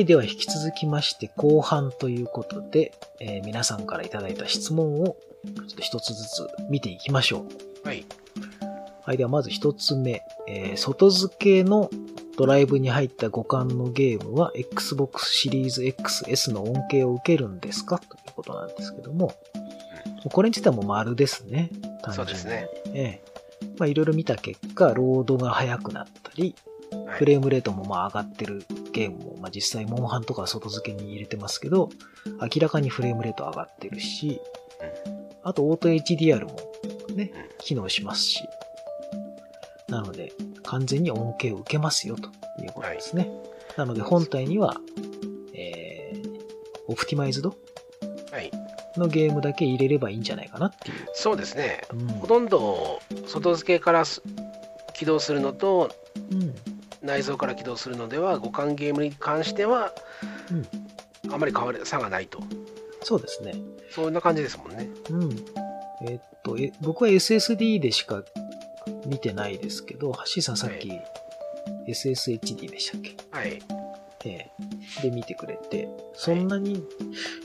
はい、では引き続きまして後半ということで、えー皆さんからいただいた質問をちょっと一つずつ見ていきましょう。はい。はい、ではまず一つ目、えー外付けのドライブに入った互換のゲームは Xbox シリーズ XS の恩恵を受けるんですか？ということなんですけども、これについてはもう丸ですね。単純にそうですね。ええ。まあいろいろ見た結果、ロードが速くなったり、はいフレームレートもまあ上がってるゲームも、まあ実際モンハンとかは外付けに入れてますけど、明らかにフレームレート上がってるし、あとオート HDR もね、機能しますし、なので完全に恩恵を受けますよということですね。なので本体には、えー、オプティマイズドはい。のゲームだけ入れればいいんじゃないかなっていう。そうですね。うんほとんど外付けからす起動するのとうん内蔵から起動するのでは互換ゲームに関してはうんあまり変わり差がないとそうですね。そんな感じですもんねうん。えっと、え僕は SSD でしか見てないですけど、ハッシーさんさっき、は SSHD でしたっけ？はいええ。で見てくれて、そんなに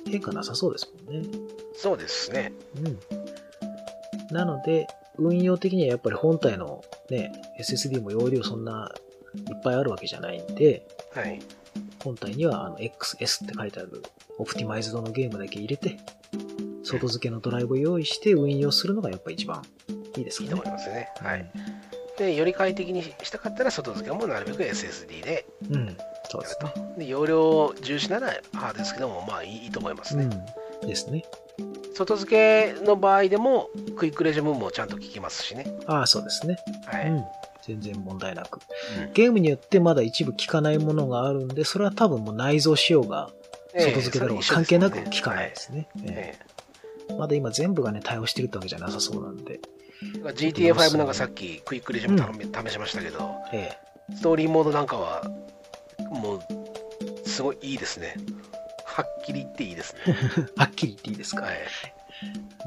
変化なさそうですもんね。そうですねうん。なので、運用的にはやっぱり本体のね、SSD も容量そんないっぱいあるわけじゃないんで、はい本体にはあの XS って書いてあるオプティマイズドのゲームだけ入れて、外付けのドライブを用意して運用するのがやっぱ一番いいですいいかね。と思いますねはいでより快適にしたかったら外付けもなるべく SSD でうん。そうですね。とで容量重視ならハードですけどもまあいいいいと思いますね、うん。ですね。外付けの場合でもクイックレジュムもちゃんと効きますしねああ、そうですね。はい、うん。全然問題なく。うんゲームによってまだ一部効かないものがあるんで、それは多分もう内蔵仕様が外付けだろうが関係なく効かないですね。えええまだ今全部がね、対応してるってわけじゃなさそうなんで。え GTA5 なんかさっきクイックレジュム試しましたけど、えストーリーモードなんかはもうすごいいいですねはっきり言っていいですね、え はっきり言っていいですか？はい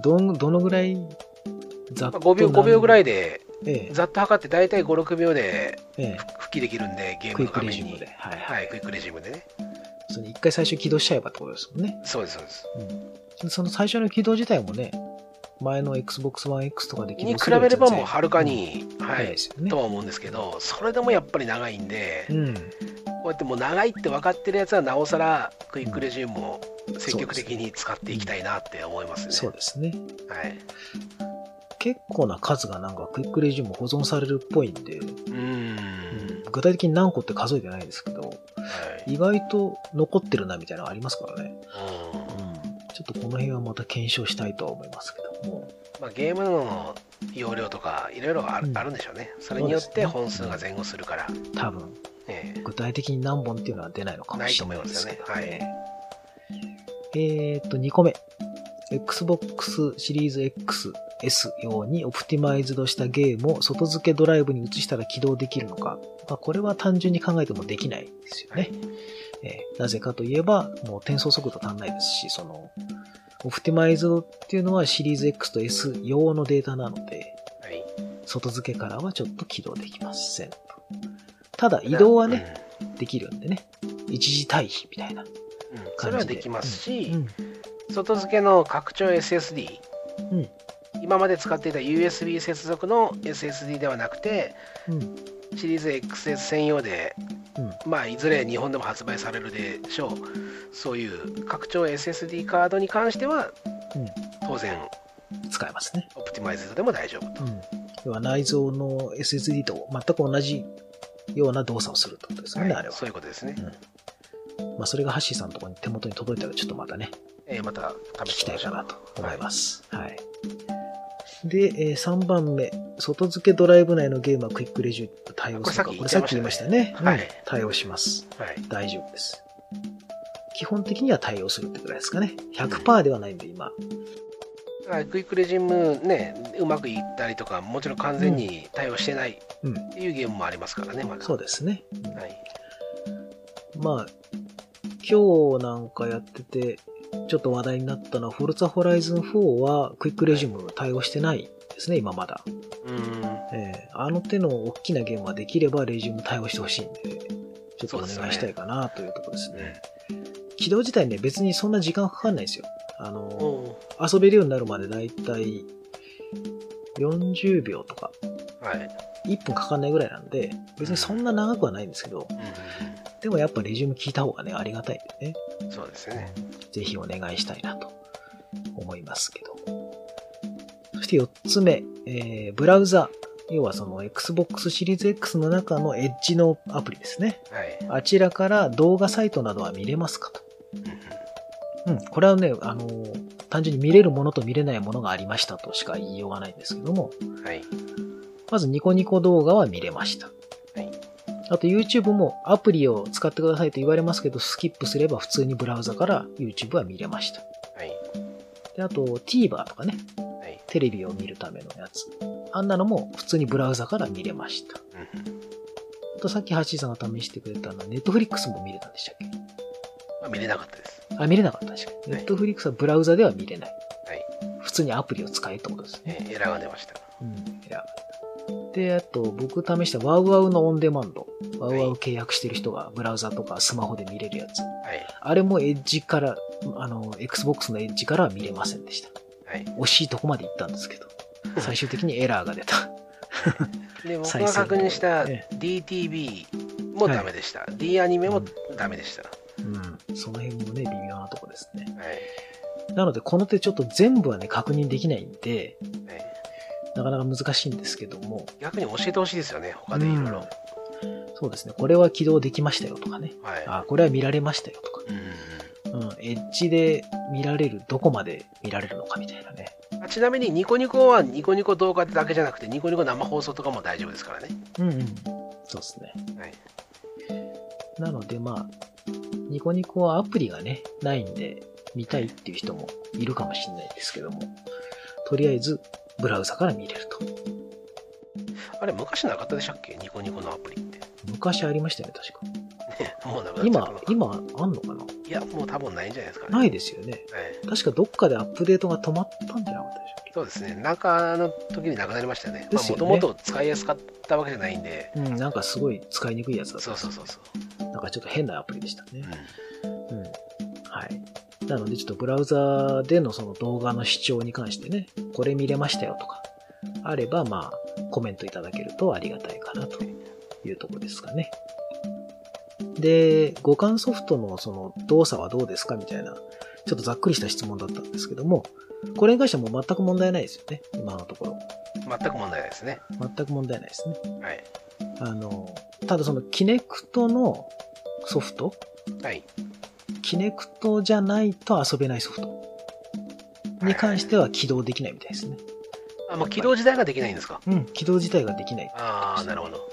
どん、どのぐらい、ざっまあ、と5秒 ,5 秒ぐらいで。でええざっと測って大体56秒でええ復帰できるんでゲームの画面にレジュムで。はいは。はいいクイックレジュムでねその一回最初起動しちゃえばってことですもんね。そうですそうですうん。その最初の起動自体もね、前の Xbox One X とかで起に動すれば比べればもうはるかに、うんはい早いですよねと。は思うんですけどそれでもやっぱり長いんで、うん。こうやってもう長いって分かってるやつはなおさらクイックレジュムを積極的に使っていきたいなって思いますね。そうですね。はい。結構な数がなんかクイックレジュム保存されるっぽいんで、うーん。具体的に何個って数えてないですけど、はい。意外と残ってるなみたいなのありますからね。うんうん。ちょっとこの辺はまた検証したいとは思いますけども。まあ、ゲームの容量とかいろいろある,、うんでしょうね。それによって本数が前後するから、多分、ええ具体的に何本っていうのは出ないのかもしれないですけど、ないと思いますよえーっと、2個目。Xbox シリーズ XS 用にオプティマイズドしたゲームを外付けドライブに移したら起動できるのか。まあ、これは単純に考えてもできないですよね。えーなぜかといえば、もう転送速度足んないですし、その、オプティマイズドっていうのはシリーズ X と S 用のデータなので、はい。外付けからはちょっと起動できませんと。ただ移動はね、できるんでね。一時退避みたいなうん。うん感じで。それはできますし、うん。外付けの拡張 SSD、うん。今まで使っていた USB 接続の SSD ではなくて、うん。シリーズ XS 専用で、うん。まあ、いずれ日本でも発売されるでしょう。そういう拡張 SSD カードに関しては、うん。当然、使えますね。オプティマイズドでも大丈夫と。うん。要は内蔵の SSD と全く同じような動作をするってことですよね、あれは。そういうことですね。まあ、それがハッシーさんのところに手元に届いたらちょっとまたね、えーまた聞きたいか試してみましょうなと思います。はい。で、えー3番目。外付けドライブ内のゲームはクイックレジュ対応するか。ここれさっき言いましたね。はいうん対応します。はい。大丈夫です。基本的には対応するってくらいですかね。100%ではないんで、今。だからクイックレジムね、うまくいったりとか、もちろん完全に対応してないっうん。ていうゲームもありますからね、まだ。そうですね。はい。まあ、今日なんかやってて、ちょっと話題になったのは、フォルツァホライズン4はクイックレジュム対応してないですね、今まだ。うーん。えーあの手の大きなゲームはできればレジュム対応してほしいんで、ちょっとお願いしたいかなというところですうんね。起動自体ね、別にそんな時間かかんないですよ。あの、お遊べるようになるまでだいたい40秒とか、ーはい。1分かかんないぐらいなんで、別にそんな長くはないんですけど、うんうんでもやっぱレジューム聞いた方がね、ありがたいんでね、うんそうですね。ぜひお願いしたいなと思いますけど。そして4つ目、えー、ブラウザ。要はその Xbox シリーズ X の中のエッジのアプリですね。はい。あちらから動画サイトなどは見れますかと。うん、これはね、あのー単純に見れるものと見れないものがありましたとしか言いようがないんですけども、はい。まずニコニコ動画は見れました。はい。あと YouTube もアプリを使ってくださいと言われますけど、スキップすれば普通にブラウザから YouTube は見れました。はい。で、あと TVer とかね、はい。テレビを見るためのやつ。あんなのも普通にブラウザから見れました。うんうんあとさっきハッシーさんが試してくれたのは、Netflix も見れたんでしたっけ？まあ見れなかったです。あ、見れなかったんでしたっけはい Netflix はブラウザでは見れない。はい。普通にアプリを使えってことですね。えーエラーが出ました。うん、いや。で、あと、僕試したワウワウのオンデマンド。ワウワウ契約してる人がブラウザとかスマホで見れるやつ。はい。あれもエッジから、あの、Xbox のエッジからは見れませんでした。はい。惜しいとこまで行ったんですけど、最終的にエラーが出た。で、僕が確認したえ DTV もダメでした。D アニメもダメでした。はうん。その辺もね、微妙なとこですね。い。なので、この手ちょっと全部はね、確認できないんで、はいなかなか難しいんですけども、逆に教えてほしいですよね、他でいろいろ。そうですね、これは起動できましたよとかね、はい。あ、これは見られましたよとか、うんうん、エッジで見られる、どこまで見られるのかみたいなね。ちなみにニコニコはニコニコ動画だけじゃなくてニコニコ生放送とかも大丈夫ですからね。うんうん。そうですね。はい。なので、まあ、ニコニコはアプリがね、ないんで、見たいっていう人もいるかもしれないですけども、とりあえず、ブラウザから見れると。あれ、昔なかったでしたっけ？ニコニコのアプリって。昔ありましたよね、確か。ね、もうなくな今今、あんのかな？いや、もう多分ないんじゃないですかね。ないですよね。はい。確かどっかでアップデートが止まったんじゃなかったでしょそうですね。なんかあの時になくなりましたね。もともと使いやすかったわけじゃないんで。うん、なんかすごい使いにくいやつだった。そうそうそうそう。なんかちょっと変なアプリでしたね。ううん。はい。なのでちょっとブラウザでのその動画の視聴に関してね、これ見れましたよとか、あればまあ、コメントいただけるとありがたいかなというところですかね。で、互換ソフトのその動作はどうですかみたいな、ちょっとざっくりした質問だったんですけども、これに関してはもう全く問題ないですよね、今のところ。ん。全く問題ないですね。全く問題ないですね。はい。あの、ただそのキネクトのソフト、はい。キネクトじゃないと遊べないソフトに関しては起動できないみたいですね。あ、もう起動自体ができないんですか？うん、起動自体ができない。ああ、なるほど。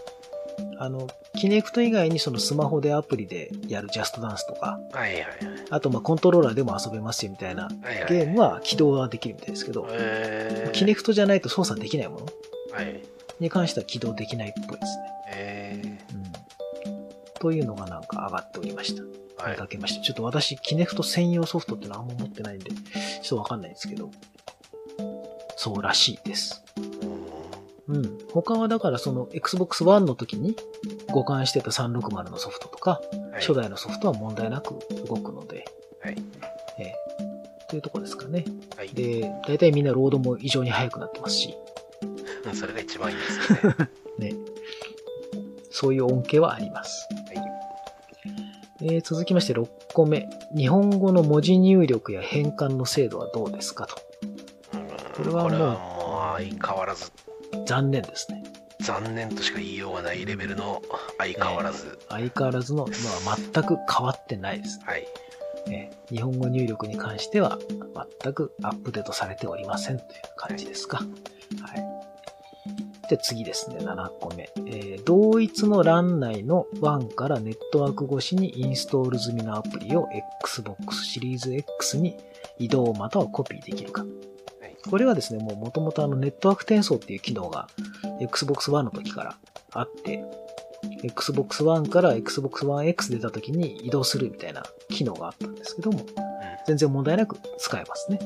あの、キネクト以外にそのスマホでアプリでやるジャストダンスとか、はいはいはい。あとまあコントローラーでも遊べますよみたいなはいはい、ゲームは起動はできるみたいですけど、えー、キネクトじゃないと操作できないものはい。に関しては起動できないっぽいですね。えうん。というのがなんか上がっておりました。い見か。けました。ちょっと私、キネクト専用ソフトってのはあんま持ってないんで、ちょっとわかんないですけど、そうらしいです。うんうん。他はだからその Xbox One の時に互換してた360のソフトとか、はい初代のソフトは問題なく動くので、はい。ええというところですかね。はい。で、大体みんなロードも異常に速くなってますし、う んそれが一番いいですよね。ね。そういう恩恵はあります。はい。えー続きまして6個目。日本語の文字入力や変換の精度はどうですか？と。これはもうもう相変わらず残念ですね。残念としか言いようがないレベルの相変わらず、相変わらずの、まあ、全く変わってないですはい。ね。日本語入力に関しては全くアップデートされておりませんという感じですか？はい。で、次ですね、7個目。えー同一の LAN 内の WAN からネットワーク越しにインストール済みのアプリを Xbox シリーズ X に移動またはコピーできるか。はいこれはですね、もう元々あのネットワーク転送っていう機能が Xbox One の時からあって、Xbox One から Xbox One X 出た時に移動するみたいな機能があったんですけども、うん全然問題なく使えますね。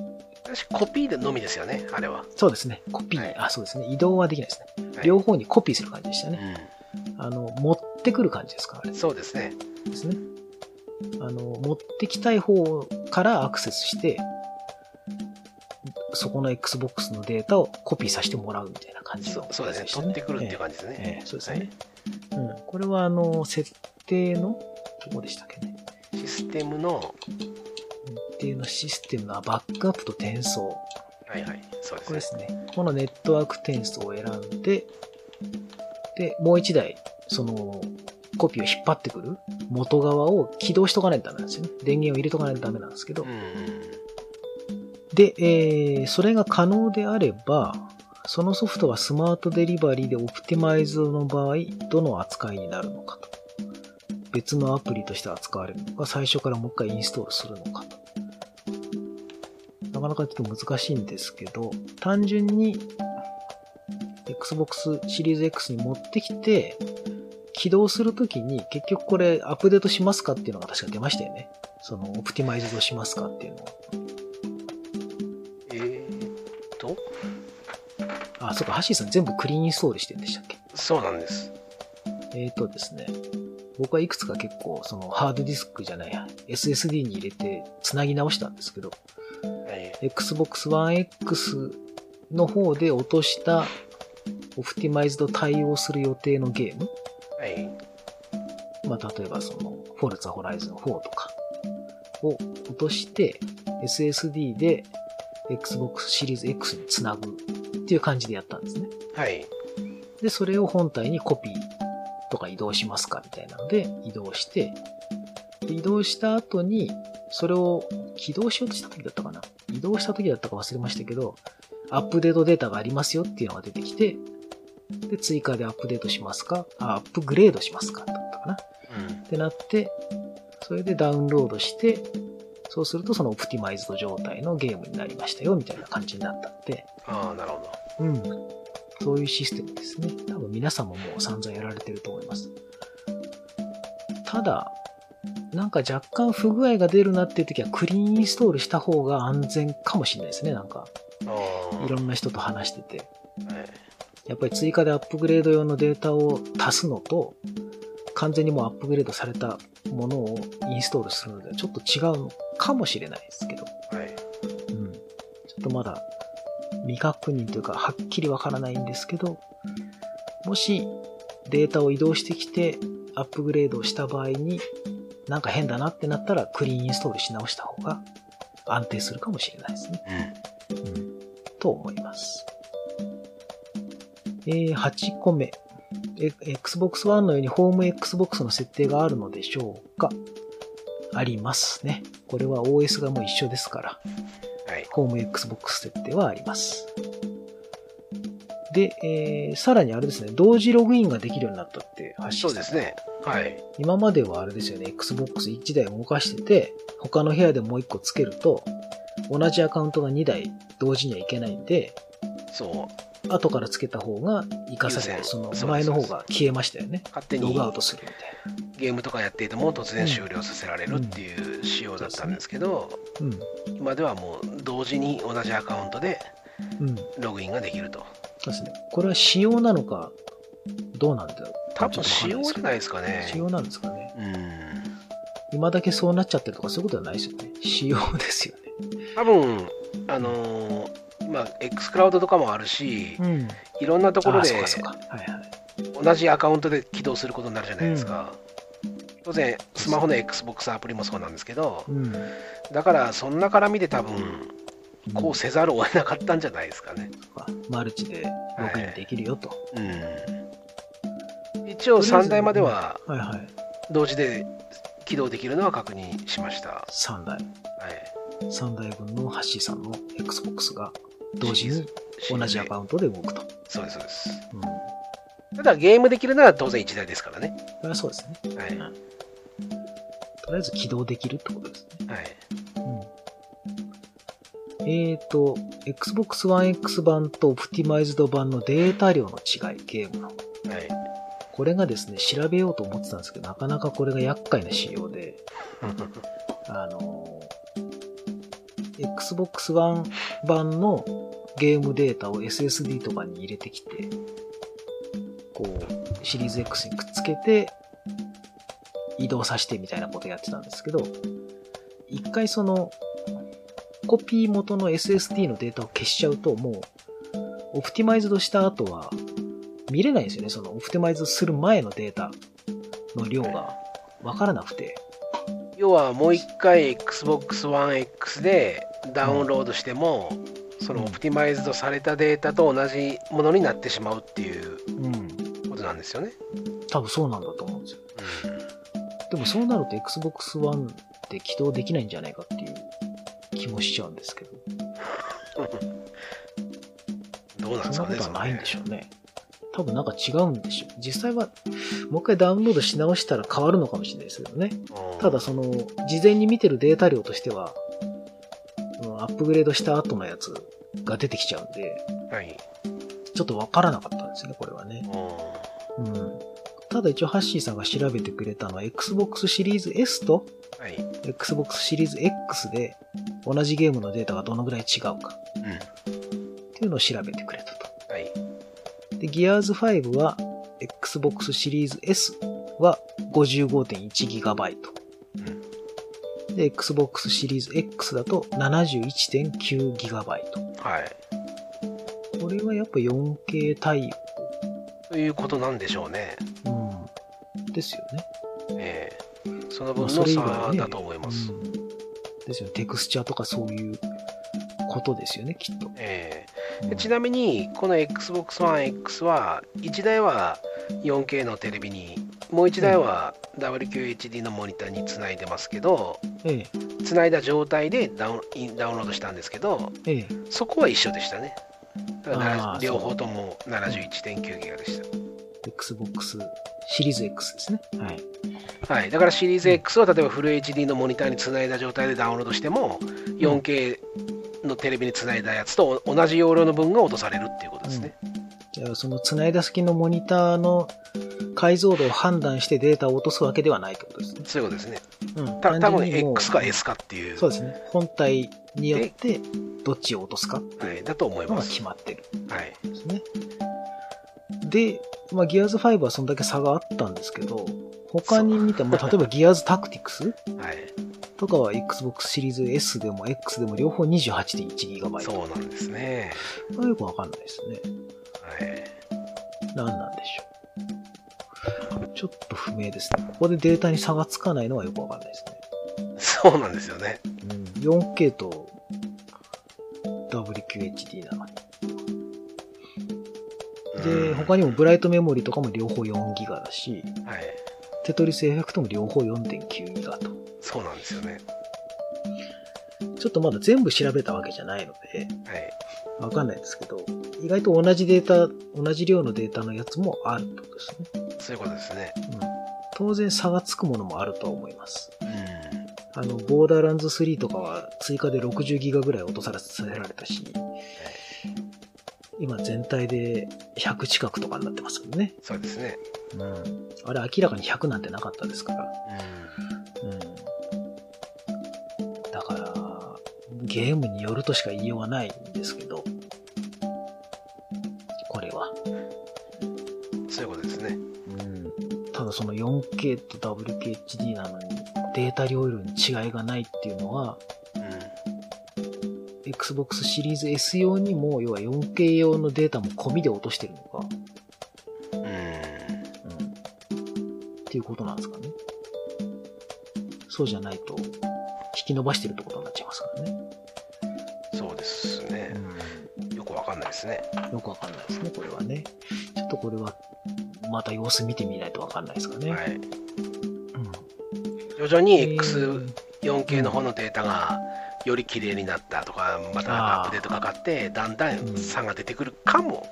私コピーでのみですよね、あれは。そうですね。コピー、はいあ、そうですね。移動はできないですね。はい両方にコピーする感じでしたね。うんあの、持ってくる感じですかあれそうですね。ですね。あの、持ってきたい方からアクセスして、そこの Xbox のデータをコピーさせてもらうみたいな感じの、そうそうですね。取ってくるっていう感じですね。ええそうですね。うん。これは、あの、設定の、どこでしたっけね。システムの、設定のシステムのバックアップと転送。はいはい。そうこれでね。ですすね。このネットワーク転送を選んで、で、もう一台、その、コピーを引っ張ってくる元側を起動しとかないとダメなんですよね。電源を入れとかないとダメなんですけど。で、えーそれが可能であれば、そのソフトはスマートデリバリーでオプティマイズの場合、どの扱いになるのかと。別のアプリとして扱われるのか、最初からもう一回インストールするのかと。なかなかちょっと難しいんですけど、単純に Xbox シリーズ X に持ってきて、起動するときに結局これアップデートしますかっていうのが確か出ましたよね。そのオプティマイズドしますかっていうのを。えーっと、あ、そうか、ハッシーさん全部クリーンインストールしてるんでしたっけ？そうなんです。えーとですね、僕はいくつか結構、そのハードディスクじゃないや、SSD に入れて繋ぎ直したんですけど、はい。Xbox One X の方で落としたオプティマイズド対応する予定のゲーム、はい。まあ、例えばその、フォルツァホライズン4とかを落として、SSD で Xbox シリーズ X につなぐっていう感じでやったんですね。はい。で、それを本体にコピーとか移動しますかみたいなので移動して、で移動した後に、それを起動しようとした時だったかな？移動した時だったか忘れましたけど、アップデートデータがありますよっていうのが出てきて、で、追加でアップデートしますか？あ、アップグレードしますかだったかな？うんっ。てなって、それでダウンロードして、そうするとそのオプティマイズド状態のゲームになりましたよみたいな感じになったんで、ああ、なるほど。うん。そういうシステムですね。多分皆さんももう散々やられてると思います。ただ、なんか若干不具合が出るなっていう時はクリーンインストールした方が安全かもしれないですね。なんか。いろんな人と話してて。はい。やっぱり追加でアップグレード用のデータを足すのと、完全にもうアップグレードされたものをインストールするのではちょっと違うのかもしれないですけど。はい。うん。ちょっとまだ未確認というか、はっきりわからないんですけど、もしデータを移動してきてアップグレードをした場合に、なんか変だなってなったらクリーンインストールし直した方が安定するかもしれないですね。うん。うん。と思います。えー、8個目。え Xbox One のようにホーム Xbox の設定があるのでしょうかありますね。これは OS がもう一緒ですから。はい。ホーム Xbox 設定はあります。で、えーさらにあれですね、同時ログインができるようになったって発信そうですね。はい。今まではあれですよね、Xbox1 台動かしてて、他の部屋でもう1個つけると、同じアカウントが2台同時にはいけないんで、そう。後からつけた方が活かされて、その前の方が消えましたよね。勝手にログアウトするみたいゲームとかやっていても突然終了させられるっていう仕様だったんですけど、な。今ではもう同時に同じアカウントでうん。うん。ログインができると。そうですね。これは仕様なのか、どうなんだろう。多分仕様じゃないですかね。ね。仕様なんですかね。うん。今だけそうなっちゃってるとかそういうことはないですよね。仕様ですよね。多分、あのー今、X クラウドとかもあるし、ん。いろんなところあで。同じアカウントで起動することになるじゃないですか。当然、スマホの XBOX アプリもそうなんですけど、うん。だからそんな絡みで多分、こうせざるを得なかったんじゃないですかね。マルチでログインできるよと。うん。一応3台までは。同時で起動できるのは確認しました。は3台。い。3台分のハッシーさんの Xbox が同時に同じアカウントで動くと。そうです、そうです。うん。ただゲームできるのは当然1台ですからね。これはそうですね。はい。うんとりあえず起動できるってことですね。はい。うん。えーと、Xbox One X 版と Optimized 版のデータ量の違い、ゲームの。はい。これがですね、調べようと思ってたんですけど、なかなかこれが厄介な仕様で、あの、Xbox One 版のゲームデータを SSD とかに入れてきて、こう、シリーズ X にくっつけて、移動させてみたいなことやってたんですけど、一回その、コピー元の SSD のデータを消しちゃうと、もう、オプティマイズドした後は、見れないんですよね。その、オプティマイズする前のデータの量がわからなくて。要はもう一回 Xbox One X でダウンロードしても、そのオプティマイズドされたデータと同じものになってしまうっていううん。ことなんですよね。多分そうなんだと思うんですよ。うでもそうなると Xbox One で起動できないんじゃないかっていう気もしちゃうんですけど。ん、どうなんですそんかね、なことはないんでしょょうね。多分なんか違うんでしょう。実際は、もう一回ダウンロードし直したら変わるのかもしれないですけどね。ただその、事前に見てるデータ量としては、アップグレードした後のやつが出てきちゃうんで、の、はい。ちょっとわからなかったんですね、これはね。ううん。ただ一応ハッシーさんが調べてくれたのは Xbox シリーズ S とんはい。Xbox シリーズ X で同じゲームのデータがどのぐらい違うかうん。っていうのを調べてくれたと。はい。で、Gears 5は Xbox シリーズ S は 55.1GB。うん。で、Xbox シリーズ X だと 71.9GB。はい。これはやっぱ 4K 対ということなんでしょうね。応。うん。ですよね。ええそのまあ分の差だと思います。うんですよね。テクスチャーとかそういうことですよね、きっと。えうんえちなみに、この Xbox One X は、1台は 4K のテレビに、もう1台は WQHD のモニターにつないでますけど、えつないだ状態でダウンダウンロードしたんですけど。そこは一緒でしたね。両方とも71.9ギガでした。Xbox シリーズ X ですね。はい。はい、だからシリーズ X を例えばフル HD のモニターにつないだ状態でダウンロードしても、4K のテレビにつないだやつと同じ容量の分が落とされるっていうことですね。じゃあ、その繋いだ先のモニターの解像度を判断してデータを落とすわけではないってことですね。そういうことですね。うん。た多分 X か S かっていう、そうですね。本体によってどっちを落とすかってはいい、だと思いうのがます。決まってるはい、んですね。で、まあ、ギアーズ5はそんだけ差があったんですけど、他に見ても、まあ例えばギアーズタクティクス？はい、とかは Xbox シリーズ S でも X でも両方 28.1GB。そうなんですね。これよくわかんないですね。はい、何なんでしょう。ちょっと不明ですね。ここでデータに差がつかないのはよくわかんないですね。そうなんですよね。うん、4K と WQHD なのに。で、うん他にもブライトメモリとかも両方 4GB だし、はい、テトリスエフェクトも両方 4.9GB と。そうなんですよね。ちょっとまだ全部調べたわけじゃないので、はい、わかんないですけど、意外と同じデータ、同じ量のデータのやつもあるってことですね。そういうことですね。うん。当然差がつくものもあるとは思います。うん、あの、ボーダーランズ3とかは追加で60ギガぐらい落とさせられたし、今全体で100近くとかになってますもんね。そうですね。うん。あれ明らかに100なんてなかったですから。うゲームによるとしか言いようがないんですけど、これは。ん、そういうことですね。うん。ただその 4K と WKHD なのにデータ容量に違いがないっていうのは、うん、Xbox シリーズ S 用にも、要は 4K 用のデータも込みで落としてるのか、うん、うん。っていうことなんですかね。そうじゃないと、引き伸ばしてるってことになっちゃいますからね。ですね。うん。よくわかんないですね、これはね。ちょっとこれは、また様子見てみないとわかんないですかね。はい。うん。徐々にえー X4K の方のデータがより綺麗になったとか、またアップデートかかって、だんだん差が出てくるかも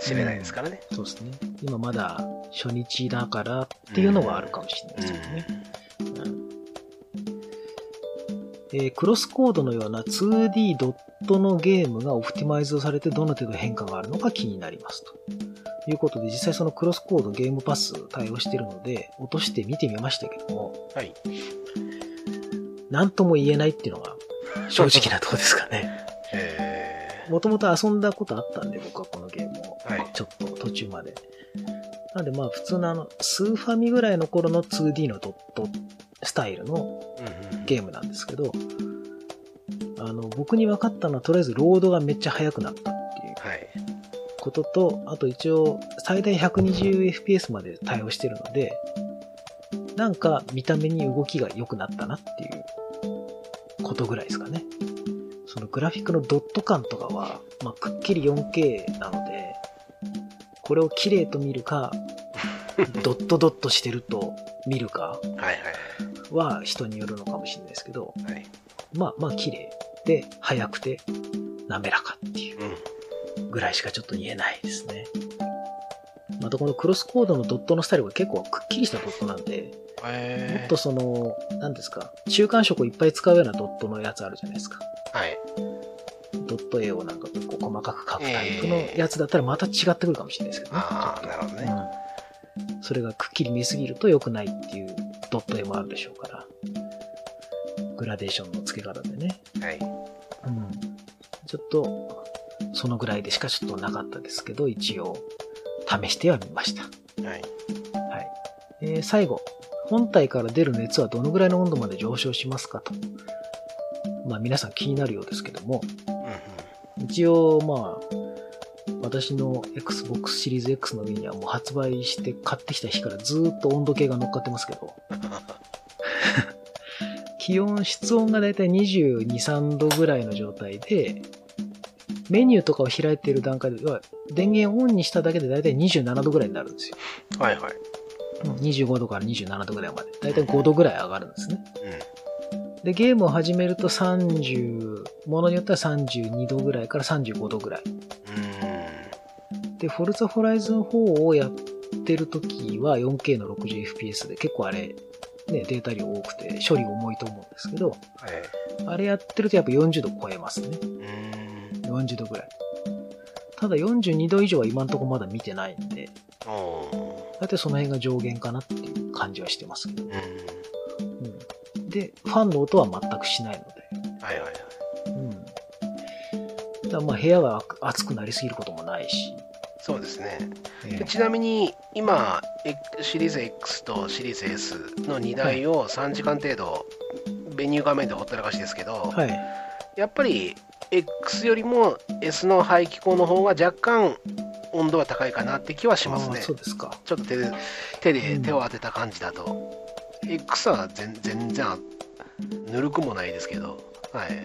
しれないですからね。そうですね。今まだ初日だからっていうのはあるかもしれないですけどね。うんえークロスコードのような 2D ドットのゲームがオプティマイズされてどの程度変化があるのか気になりますと。いうことで、実際そのクロスコードゲームパス対応しているので、落として見てみましたけども、はい。なんとも言えないっていうのが正直なところですかね。えもともと遊んだことあったんで、僕はこのゲームを。ー、はい。ちょっと途中まで。なんでまあ普通のあの、スーファミぐらいの頃の 2D のドットスタイルのうんうんゲームなんですけど、あの、僕に分かったのはとりあえずロードがめっちゃ速くなったっていうはい。ことと、あと一応最大 120fps まで対応してるので、なんか見た目に動きが良くなったなっていうことぐらいですかね。そのグラフィックのドット感とかは、まあ、くっきり 4K なので、これを綺麗と見るか、ドットドットしてると見るかはいはいは人によるのかもしれないですけど、はい。はい。まあまあ綺麗で、速くて、滑らかっていううん。ぐらいしかちょっと言えないですね。またこのクロスコードのドットのスタイルが結構くっきりしたドットなんで、もえっとその、何ですか、中間色をいっぱい使うようなドットのやつあるじゃないですか。はい。ドット絵をなんか結構細かく描くタイプのやつだったらまた違ってくるかもしれないですけどね。ああ、なるほどね。とうん。それがくっきり見すぎると良くないっていうドット絵もあるでしょうから。グラデーションの付け方でね。と、そのぐらいでしかちょっとなかったですけど、一応、試してはみました。はい。はい。えー最後、本体から出る熱はどのぐらいの温度まで上昇しますかと。まあ皆さん気になるようですけども、うんうん。一応まあ、私の Xbox シリーズ X の上にはもう発売して買ってきた日からずーっと温度計が乗っかってますけど、気温、室温がだいたい22、3度ぐらいの状態で、メニューとかを開いている段階で、要は電源オンにしただけでだいたい27度ぐらいになるんですよ。はいはい。うん25度から27度ぐらいまで。だいたい5度ぐらい上がるんですね。うで、ゲームを始めると30、ものによっては32度ぐらいから35度ぐらい。ん。うん。で、フォルツァホライズン4をやってる時は 4K の 60fps で結構あれ、ね、データ量多くて処理重いと思うんですけど、はい。あれやってるとやっぱ40度超えますね。うん。40度ぐらい。ただ42度以上は今んとこまだ見てないんで、だいたいその辺が上限かなっていう感じはしてますけど。うん。うん、で、ファンの音は全くしないので。はいはいはい。うん。だまあ部屋が暑くなりすぎることもないし。そうですね。えでちなみに今、シリーズ X とシリーズ S の2台を3時間程度、メニュー画面でほったらかしですけど、はい。やっぱり X よりも S の排気口の方が若干温度は高いかなって気はしますね。そうですか。ちょっと手で手うんで手を当てた感じだと、X は全全然ぬるくもないですけど、はい。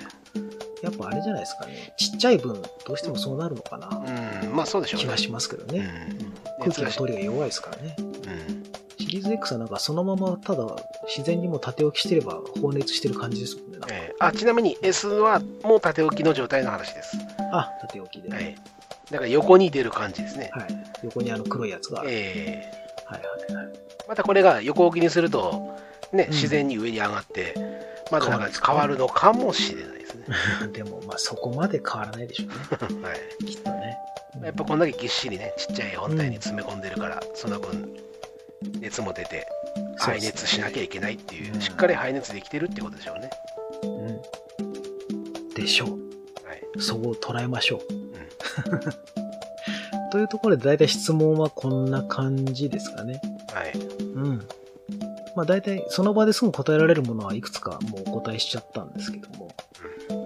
やっぱあれじゃないですかね。ちっちゃい分、どうしてもそうなるのかな。うん、まあそうでしょうね。気がしますけどね。うん空気の通りが弱いですからね。うんシリーズ X はなんかそのままただ自然にもう縦置きしてれば放熱してる感じですもんね。なんかえーあちなみに S はもう縦置きの状態の話です。あ、縦置きで。ははいい。。だから横に出る感じですね。横にあの黒いやつがある。えはいはいはい。ーまたこれが横置きにすると、ね、うん自然に上に上がって、まだなんか変わるのかもしれないですね。でもまあそこまで変わらないでしょうね。はい、きっとね。やっぱこんだけぎっしりね、ちっちゃい本体に詰め込んでるから、その分、熱も出て、排熱しなきゃいけないっていう、うんしっかり排熱できてるってことでしょうね。うん。でしょう。はい。そう捉えましょう。うん。というところで大体質問はこんな感じですかね。はい。うん。まあ大体その場ですぐ答えられるものはいくつかもうお答えしちゃったんですけども、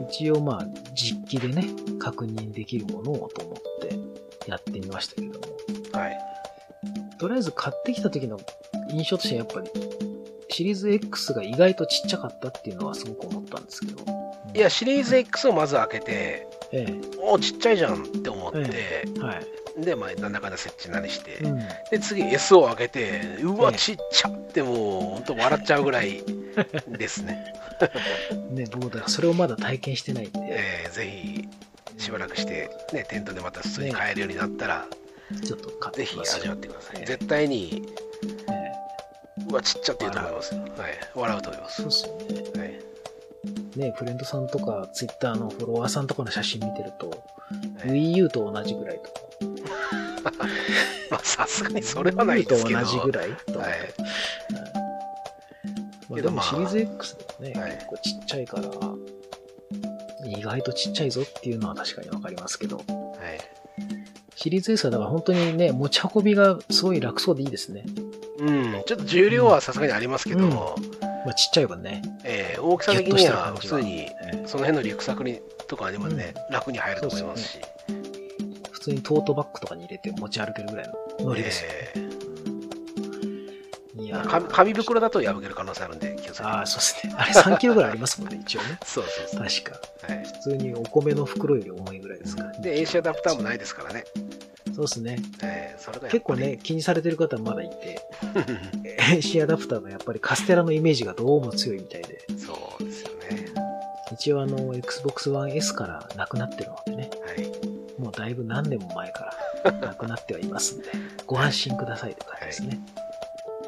一応まあ実機でね、確認できるものをと思ってやってみましたけども、はい。とりあえず買ってきた時の印象としてはやっぱりシリーズ X が意外とちっちゃかったっていうのはすごく思ったんですけど。いや、シリーズ X をまず開けて、えおちっちゃいじゃんって思って、えはい。で、まあ、なんだかんだ設置なりして、うん。で、次 S を開けて、うわ、ええちっちゃってもう、本当笑っちゃうぐらい ですね。ね、僕だからそれをまだ体験してないんで、えーぜひ、しばらくして、ね、店頭でまた普通に買えるようになったら、ちょっと買っぜひ味わってください。ええ絶対に、えうわ、ちっちゃって言うと思いますよ。はい。笑うと思います。そうっすよね。はい。ね、フレンドさんとか、ツイッターのフォロワーさんとかの写真見てると、はい Wii U と同じぐらいとか、まあ、さすがにそれはないですけ Wii ど。U と同じぐらいとはい。まあ、でもシリーズ X でもね、はい結構ちっちゃいから、意外とちっちゃいぞっていうのは確かにわかりますけど、はい。シリーズ S はだから本当にね、持ち運びがすごい楽そうでいいですね。うん、ちょっと重量はさすがにありますけど、うん。まあちっちゃい分ね。えー大きさ的には普通にその辺のリュックサックにとかにもね、楽に入ると思いますし、普通にトートバッグとかに入れて持ち歩けるぐらいのノリです。よ。え。ーいやー。紙紙袋だと破ける可能性あるんで気をつけて。ああ、そうですね。あれ3キロぐらいありますもんね、一応ね。そうそうそう、確か。はい、普通にお米の袋より重いぐらいですから、で AC アダプターもないですからね、そうですね。えーそれが結構ね、気にされてる方まだいて、AC アダプターのやっぱりカステラのイメージがどうも強いみたいで、そうですよね。一応あの、Xbox One S からなくなってるのでね、はい。もうだいぶ何年も前から なくなってはいますんで、ご安心くださいって感じですね。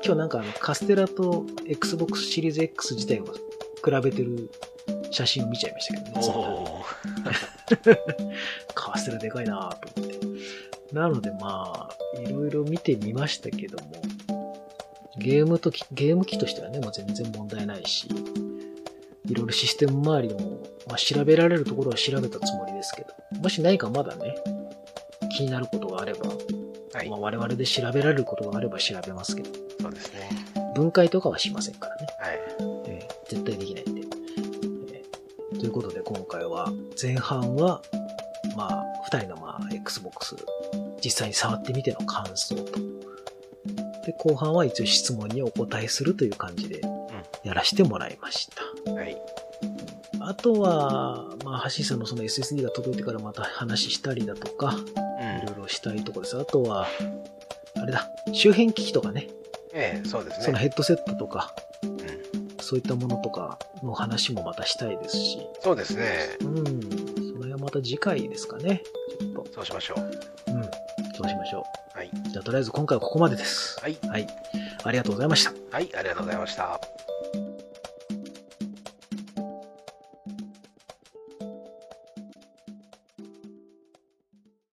今日なんかあの、カステラと Xbox シリーズ X 自体を比べてる写真を見ちゃいましたけどね。お カステラでかいなぁと思って。なのでまあ、いろいろ見てみましたけども、ゲームとき、ゲーム機としてはね、もう全然問題ないし、いろいろシステム周りも、まあ、調べられるところは調べたつもりですけど、もし何かまだね、気になることがあれば、はい。まあ、我々で調べられることがあれば調べますけど、そうですね。分解とかはしませんからね。はい。えー絶対できないんで、えーということで今回は前半は、まあ、二人のまあ、Xbox 実際に触ってみての感想と、で、後半は一応質問にお答えするという感じでやらせてもらいました。はい。あとは、まあ、橋井さんのその SSD が届いてからまた話したりだとか、いろいろしたいところです。あとは、あれだ、周辺機器とかね、ええそうですそのねヘッドセットとか、うん。そういったものとかの話もまたしたいですし、そうですね。うん、た次回ですかね。ちょっそうしましょうと、うん、そうしましょはい、う。じゃあ、とりあえず今回はここまでです。はいはい。ありがとうございました。はい、ありがとうございました